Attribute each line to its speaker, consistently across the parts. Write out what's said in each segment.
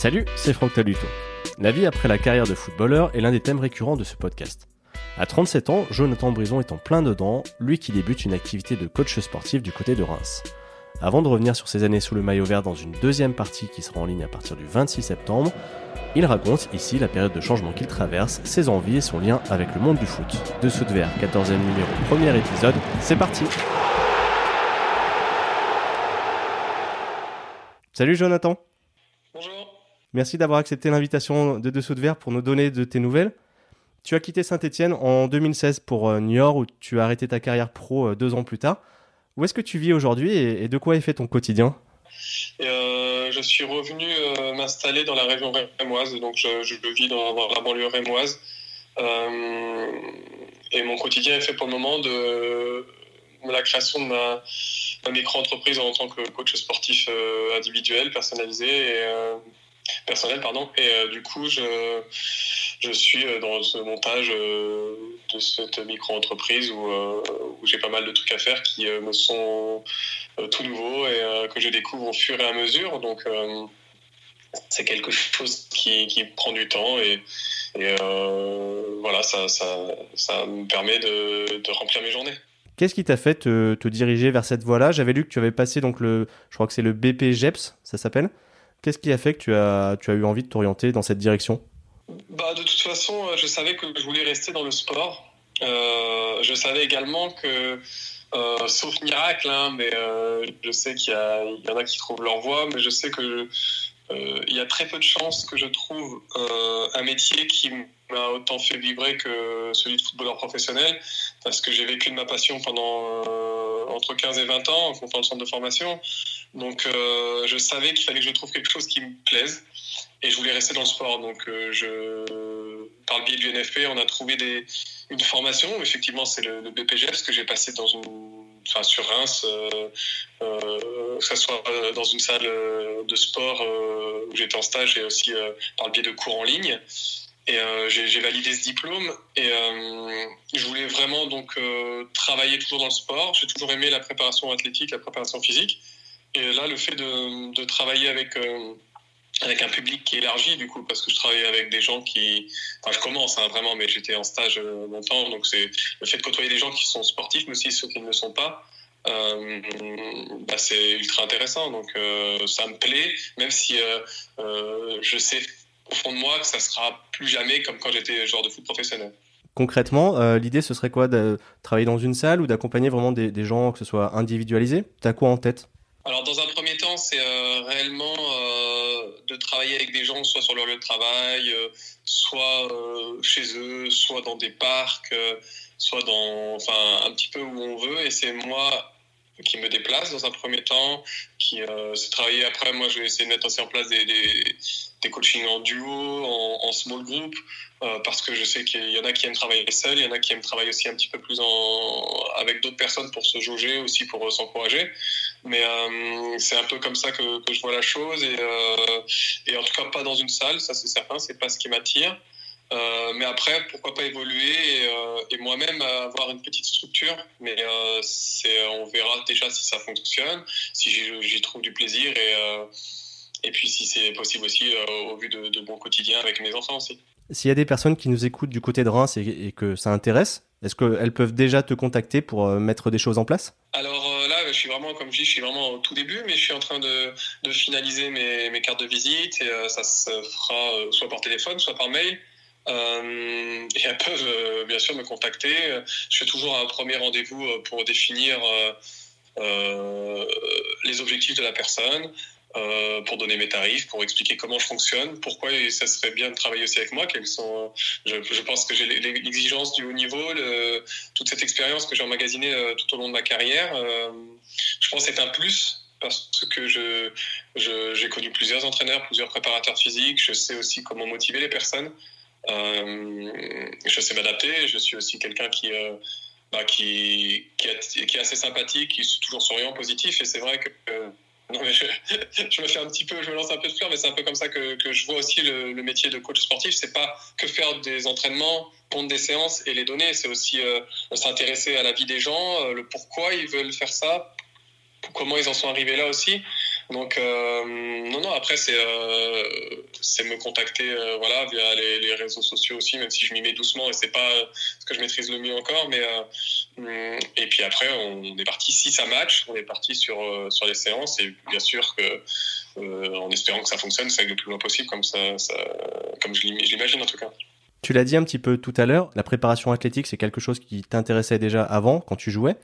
Speaker 1: Salut, c'est Franck Taluto. La vie après la carrière de footballeur est l'un des thèmes récurrents de ce podcast. À 37 ans, Jonathan Brison est en plein dedans, lui qui débute une activité de coach sportif du côté de Reims. Avant de revenir sur ses années sous le maillot vert dans une deuxième partie qui sera en ligne à partir du 26 septembre, il raconte ici la période de changement qu'il traverse, ses envies et son lien avec le monde du foot. Dessous de verre, 14e numéro, premier épisode, c'est parti Salut Jonathan Merci d'avoir accepté l'invitation de Dessous de verre pour nous donner de tes nouvelles. Tu as quitté Saint-Etienne en 2016 pour euh, Niort où tu as arrêté ta carrière pro euh, deux ans plus tard. Où est-ce que tu vis aujourd'hui et de quoi est fait ton quotidien?
Speaker 2: Euh, Je suis revenu m'installer dans la région rémoise, donc je, vis dans, la banlieue rémoise. Et mon quotidien est fait pour le moment de, la création de ma, micro-entreprise en tant que coach sportif individuel, personnalisé personnel, pardon. Et euh, du coup, je, je suis dans ce montage de cette micro-entreprise où, où j'ai pas mal de trucs à faire qui me sont tout nouveaux et que je découvre au fur et à mesure. Donc, c'est quelque chose qui, qui, prend du temps et, et voilà, ça, ça, ça me permet de, de remplir mes journées.
Speaker 1: Qu'est-ce qui t'a fait te, te, diriger vers cette voie-là? J'avais lu que tu avais passé donc le, je crois que c'est le BPGEPS, ça s'appelle? Qu'est-ce qui a fait que tu as, eu envie de t'orienter dans cette direction?
Speaker 2: Bah, De toute façon, je savais que je voulais rester dans le sport. Euh, je savais également que, euh, sauf miracle, hein, mais euh, je sais qu'il y, en a qui trouvent leur voie, mais je sais que euh, il y a très peu de chances que je trouve euh, un métier qui m'a autant fait vibrer que celui de footballeur professionnel, parce que j'ai vécu de ma passion pendant euh, entre 15 et 20 ans en comptant le centre de formation. Donc euh, je savais qu'il fallait que je trouve quelque chose qui me plaise et je voulais rester dans le sport. Donc euh, par le biais du NFP, on a trouvé une formation. Effectivement, c'est le, le BPGF, que j'ai passé dans une enfin sur Reims, euh, que ce soit dans une salle de sport où j'étais en stage et aussi par le biais de cours en ligne. Euh, j'ai validé ce diplôme et euh, je voulais vraiment donc travailler toujours dans le sport. J'ai toujours aimé la préparation athlétique, la préparation physique. Et là, le fait de, travailler avec avec un public qui est élargi du coup parce que je travaille avec des gens qui enfin je commence hein, vraiment mais j'étais en stage euh, longtemps donc c'est le fait de côtoyer des gens qui sont sportifs mais aussi ceux qui ne le sont pas euh, bah, c'est ultra intéressant donc euh, ça me plaît même si euh, euh, je sais au fond de moi que ça sera plus jamais comme quand j'étais joueur de foot professionnel.
Speaker 1: Concrètement, euh, l'idée ce serait quoi de travailler dans une salle ou d'accompagner vraiment des, des gens que ce soit individualisé T'as quoi en tête?
Speaker 2: Alors dans un premier temps, c'est euh, réellement euh, de travailler avec des gens, soit sur leur lieu de travail, soit chez eux, soit dans des parcs, soit dans, enfin un petit peu où on veut. Et c'est moi qui me déplace dans un premier temps, qui euh, c'est travailler après. Moi, je vais essayer de mettre aussi en place des, des, des coachings en duo, en, small group, euh, parce que je sais qu'il y en a qui aiment travailler seul, il y en a qui aiment travailler aussi un petit peu plus en, avec d'autres personnes pour se jauger, aussi pour euh, s'encourager. Mais euh, c'est un peu comme ça que, que, je vois la chose, et, et en tout cas pas dans une salle, ça c'est certain, c'est pas ce qui m'attire. Euh, mais après, pourquoi pas évoluer et, euh, et moi-même avoir une petite structure. Mais euh, c'est, on verra déjà si ça fonctionne, si j'y trouve du plaisir et, et puis si c'est possible aussi au vu de, de mon quotidien avec mes enfants aussi.
Speaker 1: S'il y a des personnes qui nous écoutent du côté de Reims et, et que ça intéresse, est-ce qu'elles peuvent déjà te contacter pour mettre des choses en place?
Speaker 2: Alors là, je suis vraiment, comme je dis, je suis vraiment au tout début, mais je suis en train de, de finaliser mes, mes, cartes de visite et ça se fera soit par téléphone, soit par mail. Euh, et elles peuvent euh, bien sûr me contacter. Je fais toujours un premier rendez-vous pour définir euh, les objectifs de la personne, euh, pour donner mes tarifs, pour expliquer comment je fonctionne, pourquoi ça serait bien de travailler aussi avec moi, quelles sont, je, pense que j'ai l'exigence du haut niveau, toute cette expérience que j'ai emmagasinée euh, tout au long de ma carrière, euh, je pense que c'est un plus parce que je, j'ai connu plusieurs entraîneurs, plusieurs préparateurs physiques, je sais aussi comment motiver les personnes, euh, je sais m'adapter, je suis aussi quelqu'un qui, euh, bah, qui, qui, est, assez sympathique, qui est toujours souriant, positif, et c'est vrai que mais je, me fais un petit peu, je me lance un peu de fleurs, mais c'est un peu comme ça que, que je vois aussi le, métier de coach sportif. C'est pas que faire des entraînements, pondre des séances et les donner. C'est aussi euh, s'intéresser à la vie des gens, euh, le pourquoi ils veulent faire ça, comment ils en sont arrivés là aussi. Donc, euh, non, non, après, c'est euh, me contacter euh, voilà, via les, réseaux sociaux aussi, même si je m'y mets doucement et c'est pas ce que je maîtrise le mieux encore. Mais, et puis après, on est parti, si ça match, on est parti sur, sur les séances et bien sûr que, en espérant que ça fonctionne, c'est le plus loin possible, comme, ça, ça comme je l'imagine en tout cas.
Speaker 1: Tu l'as dit un petit peu tout à l'heure, la préparation athlétique, c'est quelque chose qui t'intéressait déjà avant, quand tu jouais.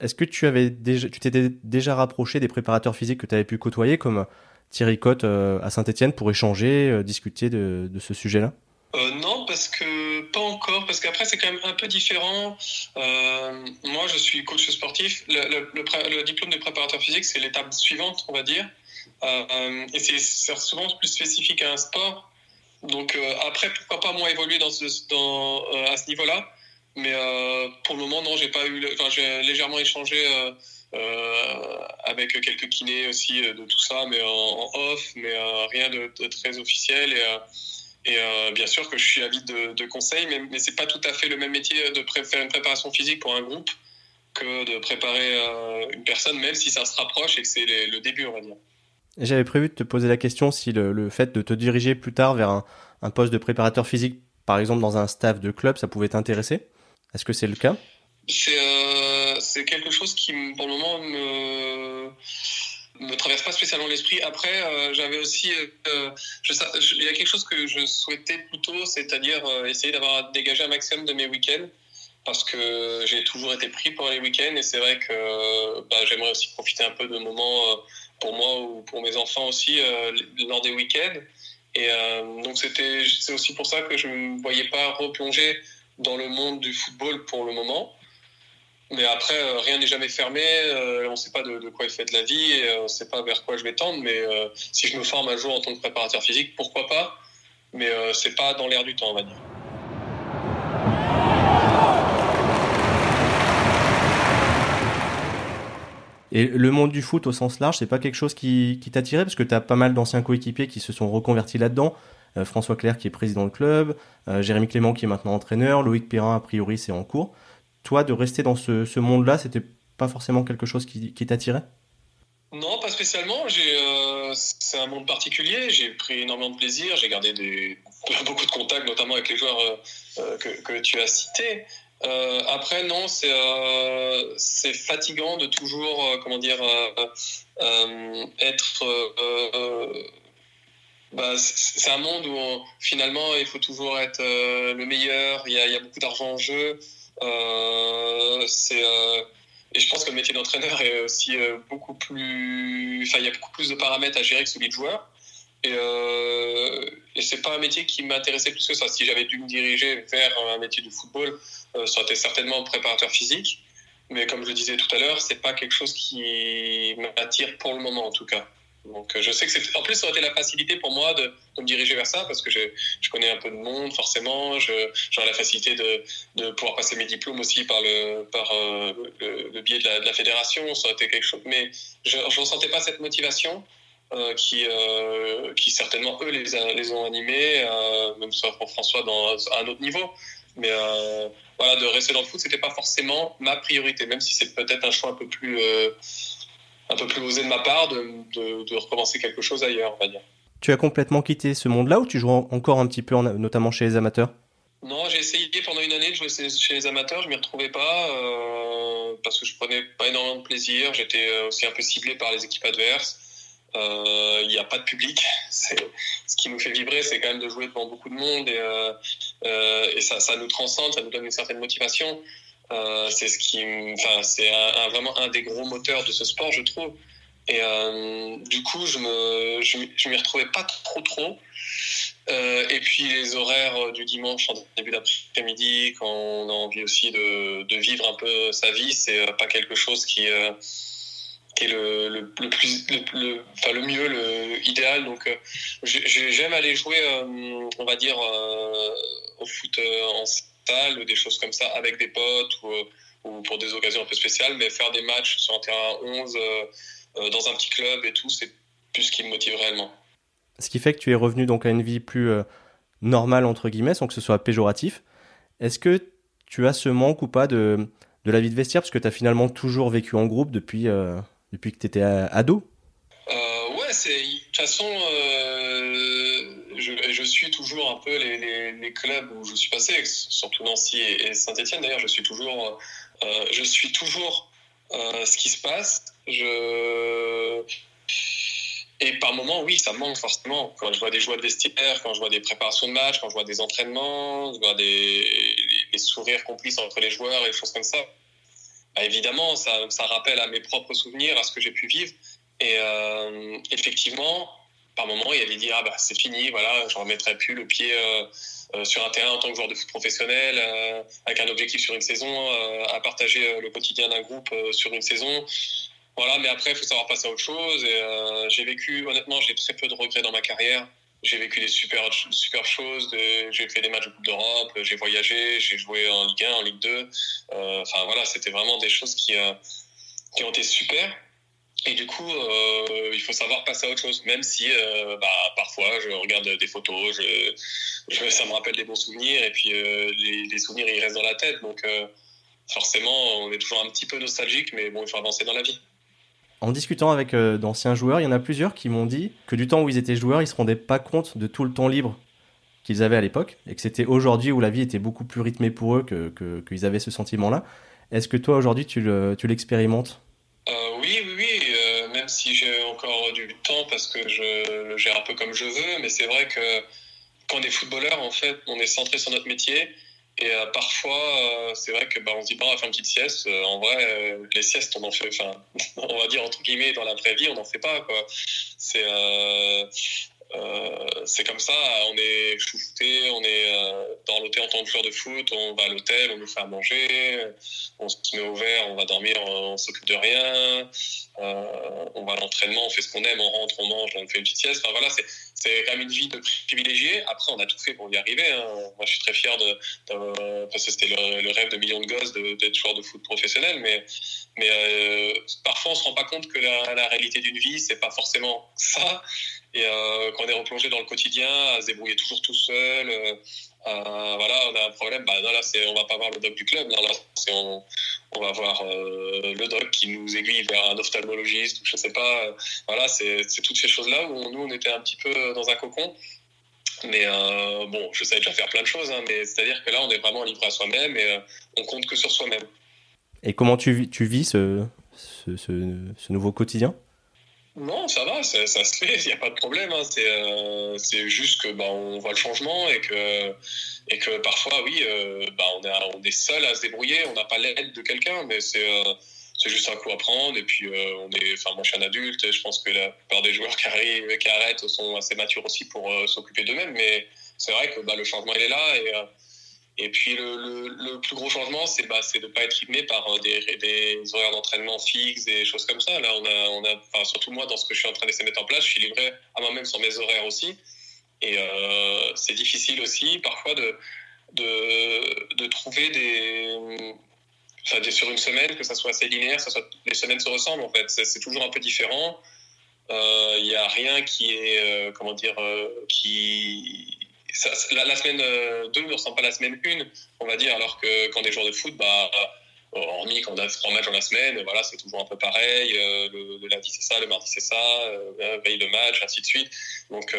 Speaker 1: Est-ce que tu avais déjà, tu t'étais déjà rapproché des préparateurs physiques que tu avais pu côtoyer, comme Thierry Cotte euh, à Saint-Etienne, pour échanger, euh, discuter de, ce sujet-là?
Speaker 2: Euh, non, parce que pas encore, parce qu'après c'est quand même un peu différent. moi, je suis coach sportif. Le, diplôme de préparateur physique, c'est l'étape suivante, on va dire, et c'est souvent plus spécifique à un sport. Donc après, pourquoi pas moins évoluer dans ce, à ce niveau-là? Mais euh, pour le moment, non, j'ai pas eu. Enfin, j'ai légèrement échangé euh, euh, avec quelques kinés aussi de tout ça, mais en, off, mais rien de, très officiel. Et, bien sûr que je suis avide de, conseils, mais, mais c'est pas tout à fait le même métier de faire une préparation physique pour un groupe que de préparer une personne, même si ça se rapproche et que c'est le début, on va dire.
Speaker 1: J'avais prévu de te poser la question si le, fait de te diriger plus tard vers un, poste de préparateur physique, par exemple dans un staff de club, ça pouvait t'intéresser. Est-ce que c'est le cas?
Speaker 2: Euh, c'est, quelque chose qui, pour le moment, me me traverse pas spécialement l'esprit. Après, euh, j'avais aussi, euh, il y a quelque chose que je souhaitais plutôt, c'est-à-dire essayer d'avoir dégagé un maximum de mes week-ends, parce que j'ai toujours été pris pour les week-ends et c'est vrai que bah, j'aimerais aussi profiter un peu de moments pour moi ou pour mes enfants aussi lors des week-ends. Et donc c'était, c'est aussi pour ça que je me voyais pas replonger dans le monde du football pour le moment. Mais après, euh, rien n'est jamais fermé. Euh, on ne sait pas de, quoi est fait de la vie euh, on ne sait pas vers quoi je vais tendre. Mais si je me forme un jour en tant que préparateur physique, pourquoi pas Mais c'est pas dans l'air du temps, on va dire.
Speaker 1: Et le monde du foot au sens large, c'est pas quelque chose qui, qui t'attirait parce que tu as pas mal d'anciens coéquipiers qui se sont reconvertis là-dedans. Euh, François Claire qui est président du club, euh, Jérémy Clément qui est maintenant entraîneur, Loïc Perrin a priori c'est en cours. Toi, de rester dans ce, monde-là, c'était pas forcément quelque chose qui, t'attirait?
Speaker 2: Non, pas spécialement. Euh, c'est un monde particulier. J'ai pris énormément de plaisir. J'ai gardé beaucoup de contacts, notamment avec les joueurs que, tu as cités. après, non, c'est fatigant de toujours, comment dire, être bah, c'est un monde où finalement il faut toujours être euh, le meilleur, il y a, beaucoup d'argent en jeu. Euh, c'est, euh, et je pense que le métier d'entraîneur est aussi beaucoup plus. Enfin, il y a beaucoup plus de paramètres à gérer que celui de joueur. Et, et c'est pas un métier qui m'intéressait plus que ça. Si j'avais dû me diriger vers un métier du football, ça aurait été certainement préparateur physique. Mais comme je le disais tout à l'heure, c'est pas quelque chose qui m'attire pour le moment en tout cas. Donc euh, je sais que c'est en plus ça aurait été la facilité pour moi de, me diriger vers ça parce que je, je, connais un peu de monde forcément, j'aurais la facilité de, de, pouvoir passer mes diplômes aussi par le par euh, le, biais de la, fédération, ça aurait été quelque chose. Mais je ne ressentais pas cette motivation euh, qui qui certainement eux les, les ont animés, même soit pour François dans, à un autre niveau. Mais voilà, de rester dans le foot, c'était pas forcément ma priorité, même si c'est peut-être un choix un peu plus un peu plus osé de ma part de, de, recommencer quelque chose ailleurs, on va dire.
Speaker 1: Tu as complètement quitté ce monde-là ou tu joues encore un petit peu, notamment chez les amateurs?
Speaker 2: Non, j'ai essayé pendant une année de jouer chez les amateurs, je m'y retrouvais pas euh, parce que je prenais pas énormément de plaisir. J'étais euh, aussi un peu ciblé par les équipes adverses. Euh, il n'y a pas de public. Ce qui nous fait vibrer, c'est quand même de jouer devant beaucoup de monde et, et ça, ça nous transcende, ça nous donne une certaine motivation. Euh, c'est ce qui, enfin, c'est vraiment un des gros moteurs de ce sport, je trouve. Et euh, du coup, je me, je, m'y retrouvais pas trop, trop. Euh, et puis les horaires du dimanche en début d'après-midi, quand on a envie aussi de, de, vivre un peu sa vie, c'est pas quelque chose qui, qui est le, le, plus, le, enfin, le mieux, le idéal. Donc, j'aime aller jouer, on va dire, au foot en ou des choses comme ça avec des potes ou, ou, pour des occasions un peu spéciales, mais faire des matchs sur un terrain 11 euh, euh, dans un petit club et tout, c'est plus ce qui me motive réellement.
Speaker 1: Ce qui fait que tu es revenu donc à une vie plus euh, normale, entre guillemets, sans que ce soit péjoratif. Est-ce que tu as ce manque ou pas de, de la vie de vestiaire? Parce que tu as finalement toujours vécu en groupe depuis, depuis que tu étais ado
Speaker 2: toute façon, je, je, toujours un peu les, clubs où je suis passé, surtout Nancy et, Saint-Etienne d'ailleurs, je suis toujours, je suis toujours ce qui se passe. Et par moments, oui, ça manque forcément. Quand je vois des joueurs de vestiaire, quand je vois des préparations de match, quand je vois des entraînements, je vois des, les sourires complices entre les joueurs et des choses comme ça. Bah, évidemment, ça, rappelle à mes propres souvenirs, à ce que j'ai pu vivre. Et euh, effectivement, par moments, il y a des dire ah bah c'est fini, voilà, je remettrai plus le pied euh, euh, sur un terrain en tant que joueur de foot professionnel, euh, avec un objectif sur une saison, à partager le quotidien d'un groupe sur une saison. Voilà, mais après, il faut savoir passer à autre chose. Et j'ai vécu, honnêtement, j'ai très peu de regrets dans ma carrière. J'ai vécu des super, super choses. J'ai fait des matchs de Coupe d'Europe, j'ai voyagé, j'ai joué en Ligue 1, en Ligue 2. Euh, enfin, voilà, c'était vraiment des choses qui ont été super. Et du coup, euh, il faut savoir passer à autre chose, même si euh, bah, parfois je regarde des photos, je, je, ça me rappelle des bons souvenirs, et puis euh, les, les, souvenirs ils restent dans la tête. Donc forcément, on est toujours un petit peu nostalgique, mais bon, il faut avancer dans la vie.
Speaker 1: En discutant avec d'anciens joueurs, il y en a plusieurs qui m'ont dit que du temps où ils étaient joueurs, ils se rendaient pas compte de tout le temps libre qu'ils avaient à l'époque et que c'était aujourd'hui où la vie était beaucoup plus rythmée pour eux que qu'ils avaient ce sentiment-là. Est-ce que toi aujourd'hui tu l'expérimentes?
Speaker 2: Euh, Oui, oui, oui. Si j'ai encore du temps parce que je le gère un peu comme je veux, mais c'est vrai que quand on est footballeur, en fait, on est centré sur notre métier et euh, parfois, euh, c'est vrai que bah, on se dit, bah, on va faire une petite sieste. Euh, en vrai, les siestes, on en fait, enfin, on va dire entre guillemets, dans la vraie vie, on n'en fait pas. Quoi. C'est, c'est comme ça, on est chouchouté, on est dans l'hôtel en tant que joueur de foot, on va à l'hôtel, on nous fait à manger, on se met au vert, on va dormir, on, s'occupe de rien, on va à l'entraînement, on fait ce qu'on aime, on rentre, on mange, on fait une petite sieste. Enfin, voilà, c'est, quand même une vie de privilégié. Après, on a tout fait pour y arriver. Hein. Moi, je suis très fier de, parce que c'était le, rêve de millions de gosses d'être joueur de foot professionnel. Mais, mais euh, parfois, on se rend pas compte que la, la réalité d'une vie, c'est pas forcément ça. Et euh, quand on est replongé dans le quotidien, à se débrouiller toujours tout seul, euh, euh, voilà, on a un problème. Bah, non, là, on va pas voir le doc du club. là, on, va voir le doc qui nous aiguille vers un ophtalmologiste, je sais pas. voilà, c'est, toutes ces choses-là où nous, on était un petit peu dans un cocon. Mais bon, je savais déjà faire plein de choses, hein, mais c'est-à-dire que là, on est vraiment livré à soi-même et on compte que sur soi-même.
Speaker 1: Et comment tu, tu vis ce nouveau quotidien?
Speaker 2: Non, ça va, ça, se fait, il n'y a pas de problème. Hein. Euh, c'est juste que bah, on voit le changement et que, et que parfois, oui, euh, bah, on, est, on est seul à se débrouiller, on n'a pas l'aide de quelqu'un, mais c'est euh, c'est juste un coup à prendre. Et puis, on est, enfin, moi je suis un adulte et je pense que la plupart des joueurs qui arrivent qui arrêtent sont assez matures aussi pour s'occuper d'eux-mêmes, mais c'est vrai que bah, le changement il est là et et puis le, plus gros changement, c'est bah, de ne pas être rythmé par euh, des, horaires d'entraînement fixes, des choses comme ça. Là, on a, surtout moi, dans ce que je suis en train d'essayer de mettre en place, je suis livré à moi-même sur mes horaires aussi. Et euh, c'est difficile aussi parfois de, trouver des, enfin, sur une semaine, que ça soit assez linéaire, ça les semaines se ressemblent en fait. C'est toujours un peu différent. Il euh, n'y a rien qui est, comment dire, euh, la, semaine 2 euh, ne ressemble pas à la semaine 1, on va dire, alors que quand on est joueur de foot, bah, euh, hormis quand on a trois matchs dans la semaine, voilà, c'est toujours un peu pareil. Euh, le, lundi c'est ça, le mardi c'est ça, veille le match, ainsi de suite. Donc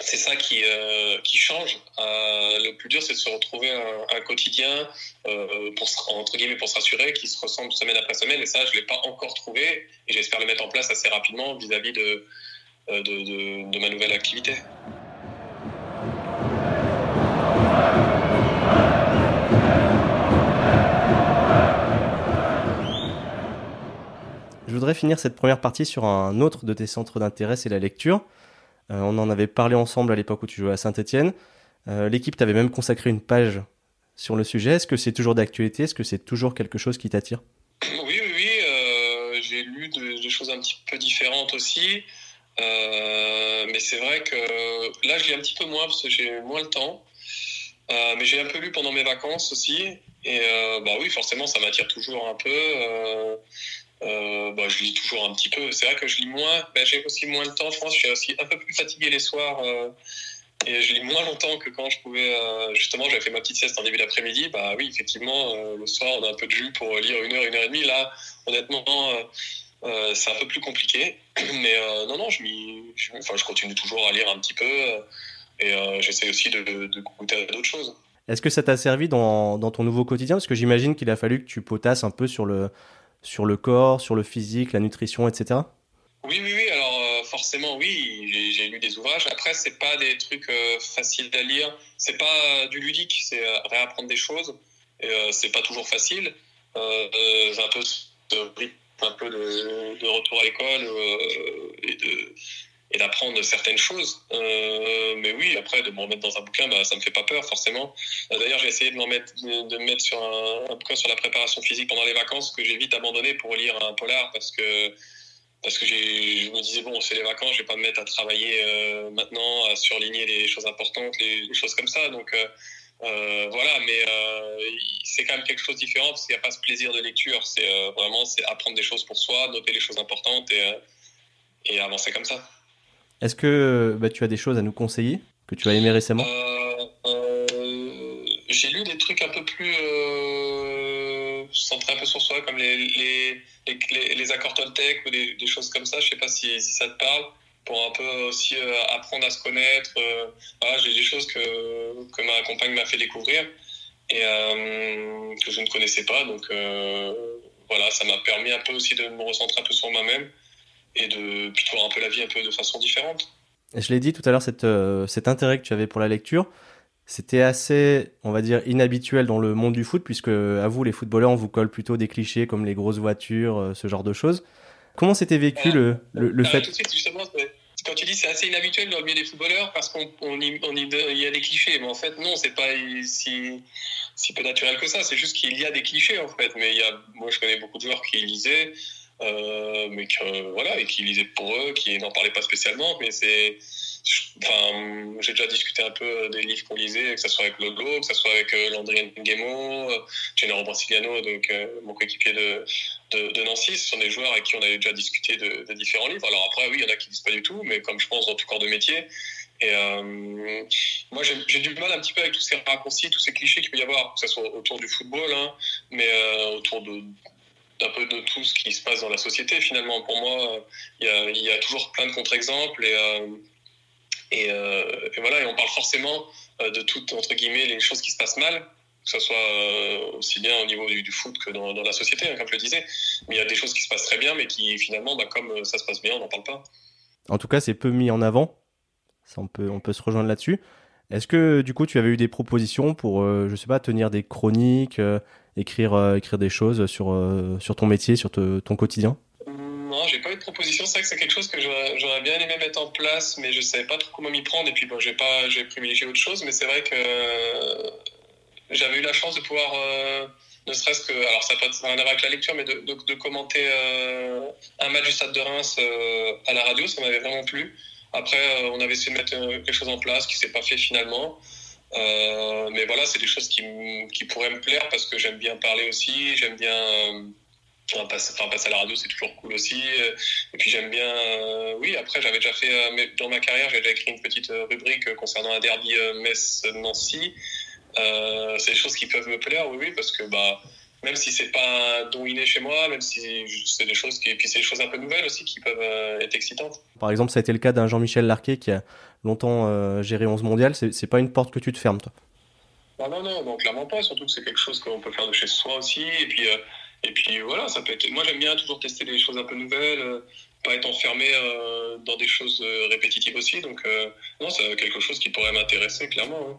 Speaker 2: c'est ça qui, qui change. le plus dur, c'est de se retrouver un, quotidien pour entre guillemets pour se rassurer, qui se ressemble semaine après semaine. Et ça, je l'ai pas encore trouvé, et j'espère le mettre en place assez rapidement vis-à-vis de, de ma nouvelle activité.
Speaker 1: Je voudrais finir cette première partie sur un autre de tes centres d'intérêt, c'est la lecture. Euh, on en avait parlé ensemble à l'époque où tu jouais à Saint-Etienne. Euh, l'équipe t'avait même consacré une page sur le sujet. Est-ce que c'est toujours d'actualité? Est-ce que c'est toujours quelque chose qui t'attire?
Speaker 2: Oui, oui, oui. Euh, j'ai lu des choses un petit peu différentes aussi. mais c'est vrai que là, je lis un petit peu moins parce que j'ai moins le temps. mais j'ai un peu lu pendant mes vacances aussi. Et bah oui, forcément, ça m'attire toujours un peu. Bah, je lis toujours un petit peu. C'est vrai que je lis moins. Ben, j'ai aussi moins de temps. Je je suis aussi un peu plus fatigué les soirs. Euh, et je lis moins longtemps que quand je pouvais. Euh, justement, j'avais fait ma petite sieste en début d'après-midi. Bah oui, effectivement, le soir, on a un peu de jus pour lire une heure, une heure et demie. Là, honnêtement, c'est un peu plus compliqué. Mais non, non, je, je, je continue toujours à lire un petit peu et j'essaie aussi de, de goûter d'autres choses.
Speaker 1: Est-ce que ça t'a servi dans, dans, ton nouveau quotidien? Parce que j'imagine qu'il a fallu que tu potasses un peu sur le, sur le corps, sur le physique, la nutrition, etc.
Speaker 2: Oui, oui, oui. Alors euh, forcément, oui, j'ai lu des ouvrages. Après, c'est pas des trucs euh, faciles à lire. C'est pas euh, du ludique. C'est réapprendre des choses. Et c'est pas toujours facile. j'ai un peu de, un de retour à l'école et de et d'apprendre certaines choses. Euh, mais oui, après, de me remettre dans un bouquin, bah, ça me fait pas peur, forcément. Euh, d'ailleurs, j'ai essayé de, mettre, de, me mettre sur un, bouquin sur la préparation physique pendant les vacances, que j'ai vite abandonné pour lire un polar, parce que, parce que je me disais, bon, c'est les vacances, je vais pas me mettre à travailler euh, maintenant, à surligner les choses importantes, les, choses comme ça. Donc, voilà, mais c'est quand même quelque chose de différent, parce qu'il n'y a pas ce plaisir de lecture. C'est vraiment c'est apprendre des choses pour soi, noter les choses importantes et, et avancer comme ça.
Speaker 1: Est-ce que bah, tu as des choses à nous conseiller que tu as aimé récemment?
Speaker 2: Euh, euh, J'ai lu des trucs un peu plus euh, centrés un peu sur soi, comme les, les, les, accords Toltec ou des, choses comme ça. Je sais pas si, ça te parle pour un peu aussi apprendre à se connaître. j'ai des choses que, que ma compagne m'a fait découvrir et que je ne connaissais pas. Donc voilà, ça m'a permis un peu aussi de me recentrer un peu sur moi-même et de puis voir un peu la vie un peu de façon différente.
Speaker 1: je l'ai dit tout à l'heure, euh, cet intérêt que tu avais pour la lecture, c'était assez, on va dire, inhabituel dans le monde du foot, puisque à vous, les footballeurs, on vous colle plutôt des clichés comme les grosses voitures, euh, ce genre de choses. Comment s'était vécu le, le, fait
Speaker 2: Tout de suite, justement, quand tu dis c'est assez inhabituel dans le milieu des footballeurs parce qu'on on y, il y a des clichés, mais en fait non, c'est pas si, si peu naturel que ça. C'est juste qu'il y a des clichés en fait. Mais il y a, moi je connais beaucoup de joueurs qui lisaient euh, mais que, voilà, et qui lisaient pour eux, qui n'en parlaient pas spécialement. Mais c'est, j'ai déjà discuté un peu des livres qu'on lisait, que ce soit avec Lolo, que ce soit avec euh, Landry Nguemo, euh, Gennaro donc euh, mon coéquipier de, Nancy. Ce sont des joueurs avec qui on avait déjà discuté de, différents livres. Alors après, oui, il y en a qui lisent pas du tout, mais comme je pense dans tout corps de métier. Et moi, j'ai du mal un petit peu avec tous ces raccourcis, tous ces clichés qu'il peut y avoir, que ce soit autour du football, hein, mais autour de, un peu de tout ce qui se passe dans la société. Finalement, pour moi, il y a, toujours plein de contre-exemples et, euh, euh, et, voilà, et on parle forcément euh, de toutes, entre guillemets, les choses qui se passent mal, que ce soit aussi bien au niveau du, foot que dans, la société, hein, comme je le disais. Mais il y a des choses qui se passent très bien, mais qui finalement, bah, comme ça se passe bien, on n'en parle pas.
Speaker 1: En tout cas, c'est peu mis en avant. On, peut, on peut se rejoindre là-dessus. Est-ce que du coup tu avais eu des propositions pour, je sais pas, tenir des chroniques, euh, écrire des choses sur, euh, sur ton métier, sur ton quotidien
Speaker 2: non, j'ai pas eu de proposition. C'est vrai que c'est quelque chose que j'aurais bien aimé mettre en place, mais je savais pas trop comment m'y prendre. Et puis, bon, j'ai pas, j'ai privilégié autre chose. Mais c'est vrai que euh, j'avais eu la chance de pouvoir, ne serait-ce que, alors ça n'a pas rien à voir avec la lecture, mais de, commenter un match du Stade de Reims à la radio. Ça m'avait vraiment plu. Après, on avait essayé de mettre quelque chose en place qui s'est pas fait finalement. Euh, mais voilà, c'est des choses qui, pourraient me plaire parce que j'aime bien parler aussi, j'aime bien euh, enfin, passer à la radio, c'est toujours cool aussi. Et puis j'aime bien, euh, oui, après j'avais déjà fait, dans ma carrière, j'ai déjà écrit une petite rubrique concernant un derby Metz-Nancy. c'est des choses qui peuvent me plaire, oui, oui, parce que bah, même si c'est pas un don inné chez moi, même si c'est des choses qui, et puis c'est des choses un peu nouvelles aussi qui peuvent être excitantes.
Speaker 1: Par exemple, ça a été le cas d'un Jean-Michel Larquet qui a longtemps euh, géré 11 mondial, c'est pas une porte que tu te fermes, toi?
Speaker 2: Ah Non, non, non, clairement pas. Surtout que c'est quelque chose qu'on peut faire de chez soi aussi. Et puis, euh, et puis voilà, ça peut être. Moi, j'aime bien toujours tester des choses un peu nouvelles, euh, pas être enfermé dans des choses répétitives aussi. Donc, non, c'est quelque chose qui pourrait m'intéresser, clairement. Hein.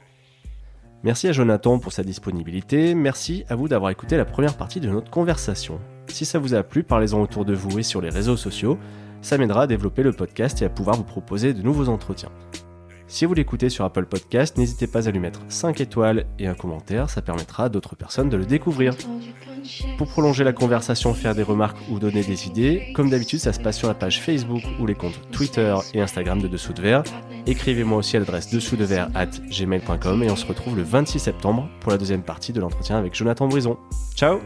Speaker 1: Merci à Jonathan pour sa disponibilité. Merci à vous d'avoir écouté la première partie de notre conversation. Si ça vous a plu, parlez-en autour de vous et sur les réseaux sociaux ça m'aidera à développer le podcast et à pouvoir vous proposer de nouveaux entretiens. Si vous l'écoutez sur Apple Podcast, n'hésitez pas à lui mettre 5 étoiles et un commentaire, ça permettra à d'autres personnes de le découvrir. Pour prolonger la conversation, faire des remarques ou donner des idées, comme d'habitude ça se passe sur la page Facebook ou les comptes Twitter et Instagram de Dessous de Verre. Écrivez-moi aussi à l'adresse dessous de at gmail.com et on se retrouve le 26 septembre pour la deuxième partie de l'entretien avec Jonathan Brison. Ciao